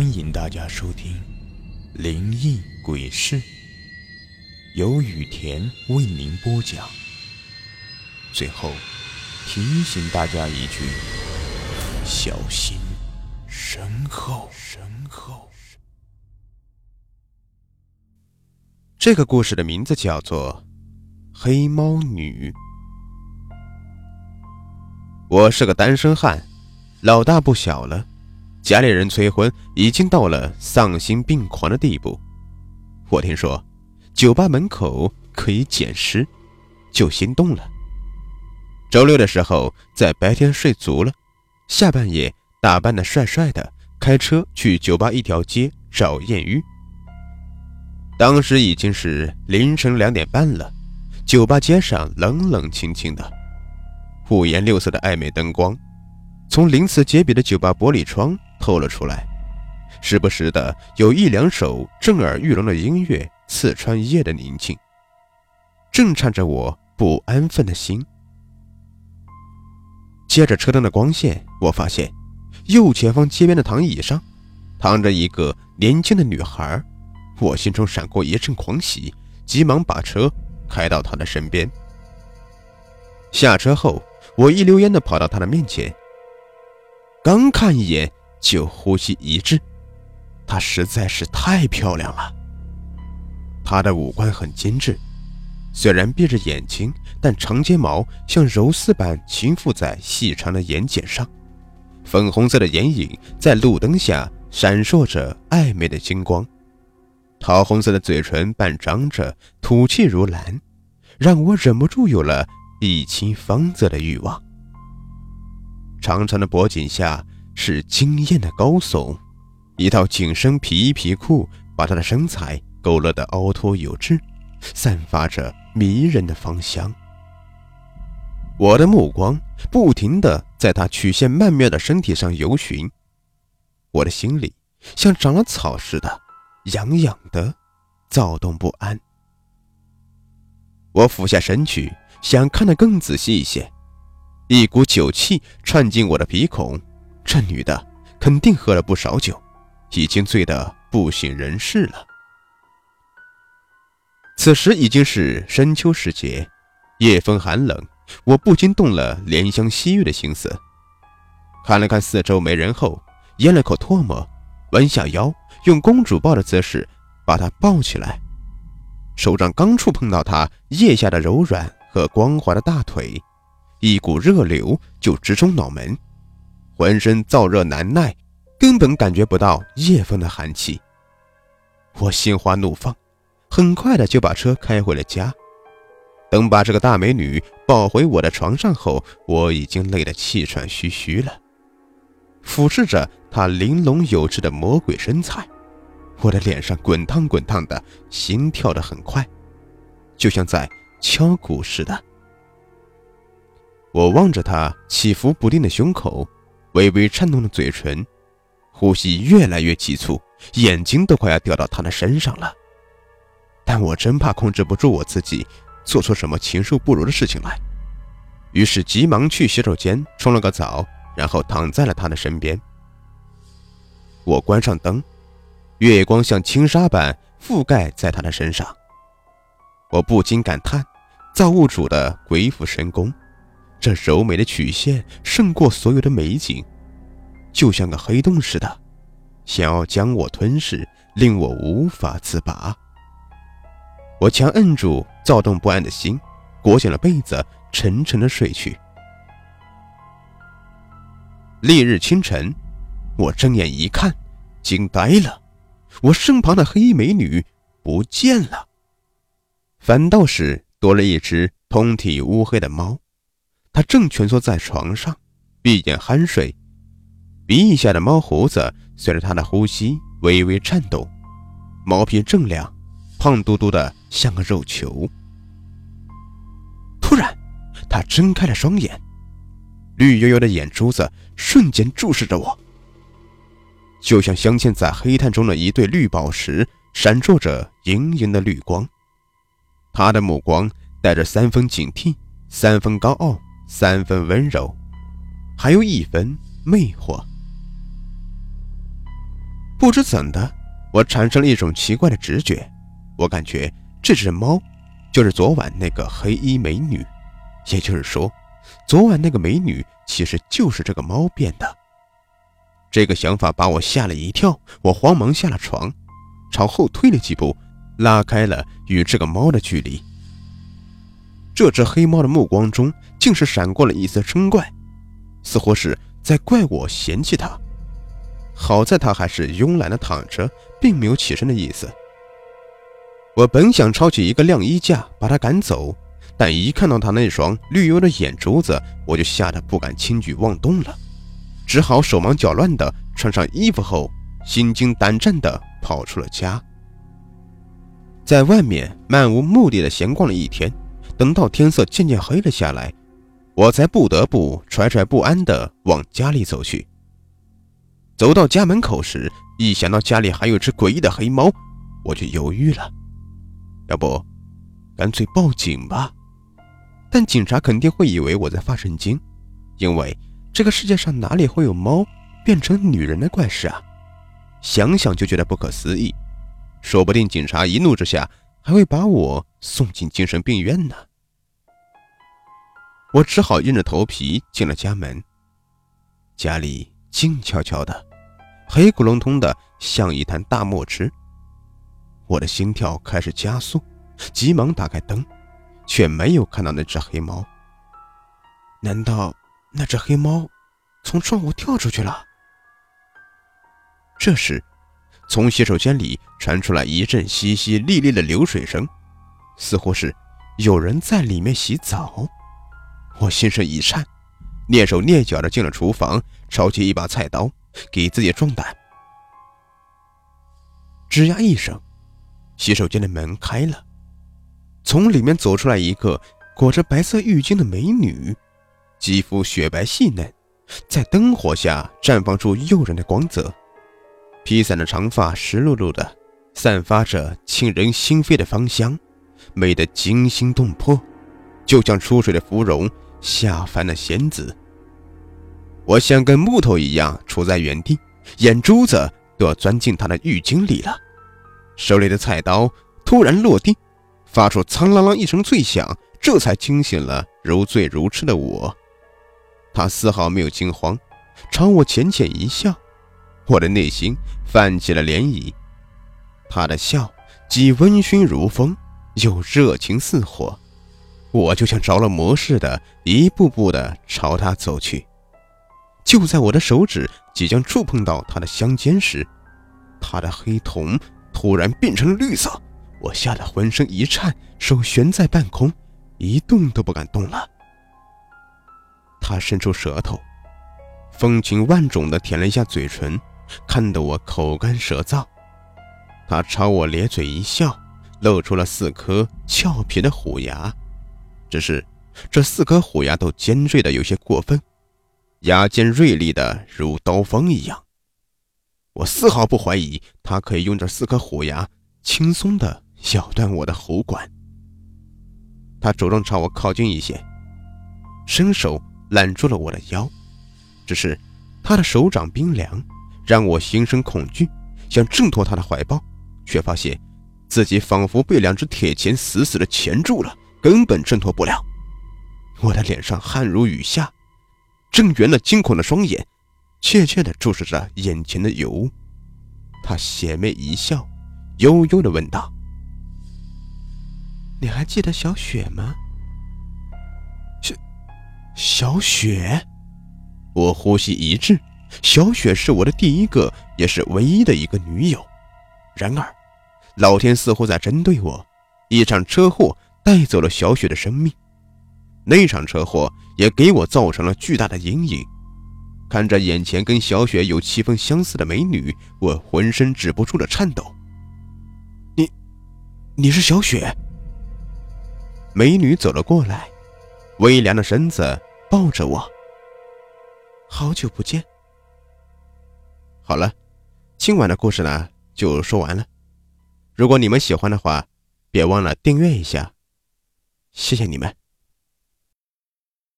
欢迎大家收听《灵异鬼事》，由雨田为您播讲。最后提醒大家一句：小心身后。身后。这个故事的名字叫做《黑猫女》。我是个单身汉，老大不小了。家里人催婚已经到了丧心病狂的地步。我听说酒吧门口可以捡尸，就心动了。周六的时候，在白天睡足了，下半夜打扮的帅帅的，开车去酒吧一条街找艳遇。当时已经是凌晨两点半了，酒吧街上冷冷清清的，五颜六色的暧昧灯光，从鳞次栉比的酒吧玻璃窗。透了出来，时不时的有一两首震耳欲聋的音乐刺穿夜的宁静，震颤着我不安分的心。借着车灯的光线，我发现右前方街边的躺椅上躺着一个年轻的女孩，我心中闪过一阵狂喜，急忙把车开到她的身边。下车后，我一溜烟的跑到她的面前，刚看一眼。就呼吸一滞，她实在是太漂亮了。她的五官很精致，虽然闭着眼睛，但长睫毛像柔丝般轻附在细长的眼睑上，粉红色的眼影在路灯下闪烁着暧昧的金光，桃红色的嘴唇半张着，吐气如兰，让我忍不住有了一亲芳泽的欲望。长长的脖颈下。是惊艳的高耸，一套紧身皮衣皮裤把她的身材勾勒得凹凸有致，散发着迷人的芳香。我的目光不停地在她曲线曼妙的身体上游寻，我的心里像长了草似的，痒痒的，躁动不安。我俯下身去，想看得更仔细一些，一股酒气窜进我的鼻孔。这女的肯定喝了不少酒，已经醉得不省人事了。此时已经是深秋时节，夜风寒冷，我不禁动了怜香惜玉的心思。看了看四周没人后，咽了口唾沫，弯下腰，用公主抱的姿势把她抱起来，手掌刚触碰到她腋下的柔软和光滑的大腿，一股热流就直冲脑门。浑身燥热难耐，根本感觉不到夜风的寒气。我心花怒放，很快的就把车开回了家。等把这个大美女抱回我的床上后，我已经累得气喘吁吁了。俯视着她玲珑有致的魔鬼身材，我的脸上滚烫滚烫的，心跳得很快，就像在敲鼓似的。我望着他起伏不定的胸口。微微颤动的嘴唇，呼吸越来越急促，眼睛都快要掉到他的身上了。但我真怕控制不住我自己，做出什么禽兽不如的事情来，于是急忙去洗手间冲了个澡，然后躺在了他的身边。我关上灯，月光像轻纱般覆盖在他的身上，我不禁感叹：造物主的鬼斧神工。这柔美的曲线胜过所有的美景，就像个黑洞似的，想要将我吞噬，令我无法自拔。我强摁住躁动不安的心，裹紧了被子，沉沉的睡去。翌日清晨，我睁眼一看，惊呆了，我身旁的黑衣美女不见了，反倒是多了一只通体乌黑的猫。他正蜷缩在床上，闭眼酣睡，鼻翼下的猫胡子随着他的呼吸微微颤抖，毛皮锃亮，胖嘟嘟的像个肉球。突然，他睁开了双眼，绿油油的眼珠子瞬间注视着我，就像镶嵌在黑炭中的一对绿宝石，闪烁着莹莹的绿光。他的目光带着三分警惕，三分高傲。三分温柔，还有一分魅惑。不知怎的，我产生了一种奇怪的直觉，我感觉这只猫就是昨晚那个黑衣美女，也就是说，昨晚那个美女其实就是这个猫变的。这个想法把我吓了一跳，我慌忙下了床，朝后退了几步，拉开了与这个猫的距离。这只黑猫的目光中竟是闪过了一丝嗔怪，似乎是在怪我嫌弃他。好在他还是慵懒的躺着，并没有起身的意思。我本想抄起一个晾衣架把他赶走，但一看到他那双绿油的眼珠子，我就吓得不敢轻举妄动了。只好手忙脚乱地穿上衣服后，心惊胆战地跑出了家。在外面漫无目的的闲逛了一天，等到天色渐渐黑了下来，我才不得不惴惴不安地往家里走去。走到家门口时，一想到家里还有只诡异的黑猫，我就犹豫了。要不，干脆报警吧？但警察肯定会以为我在发神经，因为。这个世界上哪里会有猫变成女人的怪事啊？想想就觉得不可思议，说不定警察一怒之下还会把我送进精神病院呢。我只好硬着头皮进了家门。家里静悄悄的，黑咕隆咚的，像一滩大墨汁。我的心跳开始加速，急忙打开灯，却没有看到那只黑猫。难道？那只黑猫从窗户跳出去了。这时，从洗手间里传出来一阵淅淅沥沥的流水声，似乎是有人在里面洗澡。我心神一颤，蹑手蹑脚的进了厨房，抄起一把菜刀给自己壮胆。吱呀一声，洗手间的门开了，从里面走出来一个裹着白色浴巾的美女。肌肤雪白细嫩，在灯火下绽放出诱人的光泽。披散的长发湿漉漉的，散发着沁人心扉的芳香，美得惊心动魄，就像出水的芙蓉，下凡的仙子。我像根木头一样杵在原地，眼珠子都要钻进他的浴巾里了。手里的菜刀突然落地，发出苍啷啷一声脆响，这才惊醒了如醉如痴的我。他丝毫没有惊慌，朝我浅浅一笑，我的内心泛起了涟漪。他的笑既温煦如风，又热情似火，我就像着了魔似的，一步步的朝他走去。就在我的手指即将触碰到他的香肩时，他的黑瞳突然变成了绿色，我吓得浑身一颤，手悬在半空，一动都不敢动了。他伸出舌头，风情万种的舔了一下嘴唇，看得我口干舌燥。他朝我咧嘴一笑，露出了四颗俏皮的虎牙，只是这四颗虎牙都尖锐的有些过分，牙尖锐利的如刀锋一样。我丝毫不怀疑他可以用这四颗虎牙轻松的咬断我的喉管。他主动朝我靠近一些，伸手。揽住了我的腰，只是他的手掌冰凉，让我心生恐惧，想挣脱他的怀抱，却发现自己仿佛被两只铁钳死死的钳住了，根本挣脱不了。我的脸上汗如雨下，睁圆了惊恐的双眼，怯怯地注视着眼前的尤物。他邪魅一笑，悠悠地问道：“你还记得小雪吗？”小雪，我呼吸一滞。小雪是我的第一个，也是唯一的一个女友。然而，老天似乎在针对我。一场车祸带走了小雪的生命，那场车祸也给我造成了巨大的阴影。看着眼前跟小雪有七分相似的美女，我浑身止不住的颤抖。你，你是小雪？美女走了过来，微凉的身子。抱着我，好久不见。好了，今晚的故事呢就说完了。如果你们喜欢的话，别忘了订阅一下，谢谢你们。